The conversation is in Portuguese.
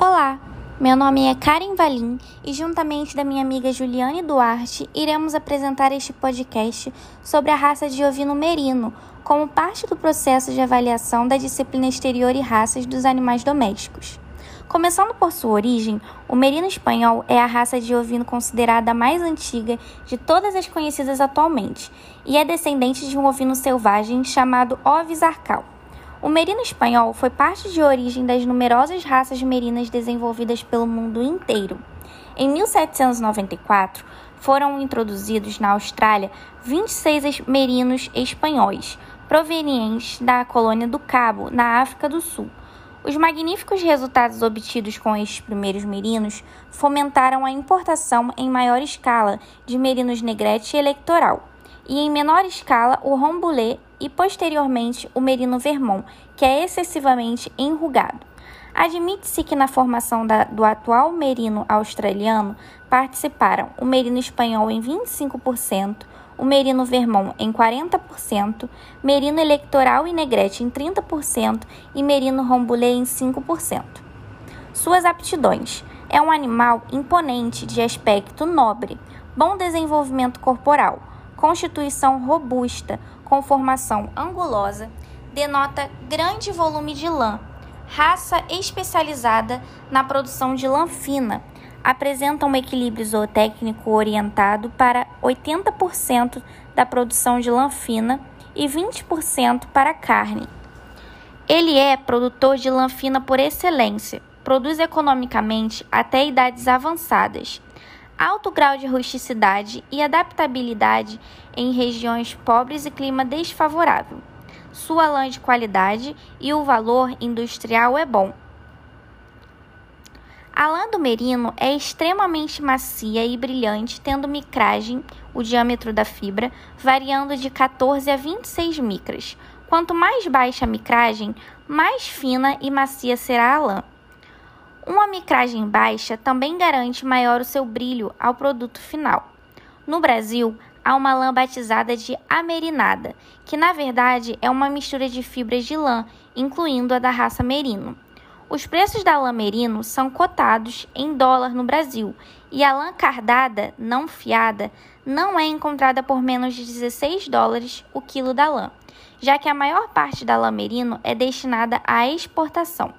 Olá, meu nome é Karen Valim e, juntamente da minha amiga Juliane Duarte, iremos apresentar este podcast sobre a raça de ovino merino, como parte do processo de avaliação da disciplina exterior e raças dos animais domésticos. Começando por sua origem, o merino espanhol é a raça de ovino considerada a mais antiga de todas as conhecidas atualmente e é descendente de um ovino selvagem chamado Ovis arcal. O merino espanhol foi parte de origem das numerosas raças merinas desenvolvidas pelo mundo inteiro. Em 1794, foram introduzidos na Austrália 26 merinos espanhóis, provenientes da colônia do Cabo, na África do Sul. Os magníficos resultados obtidos com estes primeiros merinos fomentaram a importação em maior escala de merinos negrete e eleitoral e em menor escala o rombulé e posteriormente o merino vermont, que é excessivamente enrugado. Admite-se que na formação da, do atual merino australiano participaram o merino espanhol em 25%, o merino vermont em 40%, merino eleitoral e negrete em 30% e merino rombulé em 5%. Suas aptidões: é um animal imponente de aspecto nobre, bom desenvolvimento corporal, constituição robusta, com formação angulosa, denota grande volume de lã, raça especializada na produção de lã fina, apresenta um equilíbrio zootécnico orientado para 80% da produção de lã fina e 20% para carne. Ele é produtor de lã fina por excelência, produz economicamente até idades avançadas alto grau de rusticidade e adaptabilidade em regiões pobres e clima desfavorável. Sua lã de qualidade e o valor industrial é bom. A lã do merino é extremamente macia e brilhante, tendo micragem, o diâmetro da fibra, variando de 14 a 26 micras. Quanto mais baixa a micragem, mais fina e macia será a lã. Uma micragem baixa também garante maior o seu brilho ao produto final. No Brasil, há uma lã batizada de amerinada, que na verdade é uma mistura de fibras de lã, incluindo a da raça merino. Os preços da lã merino são cotados em dólar no Brasil e a lã cardada, não fiada, não é encontrada por menos de 16 dólares o quilo da lã, já que a maior parte da lã merino é destinada à exportação.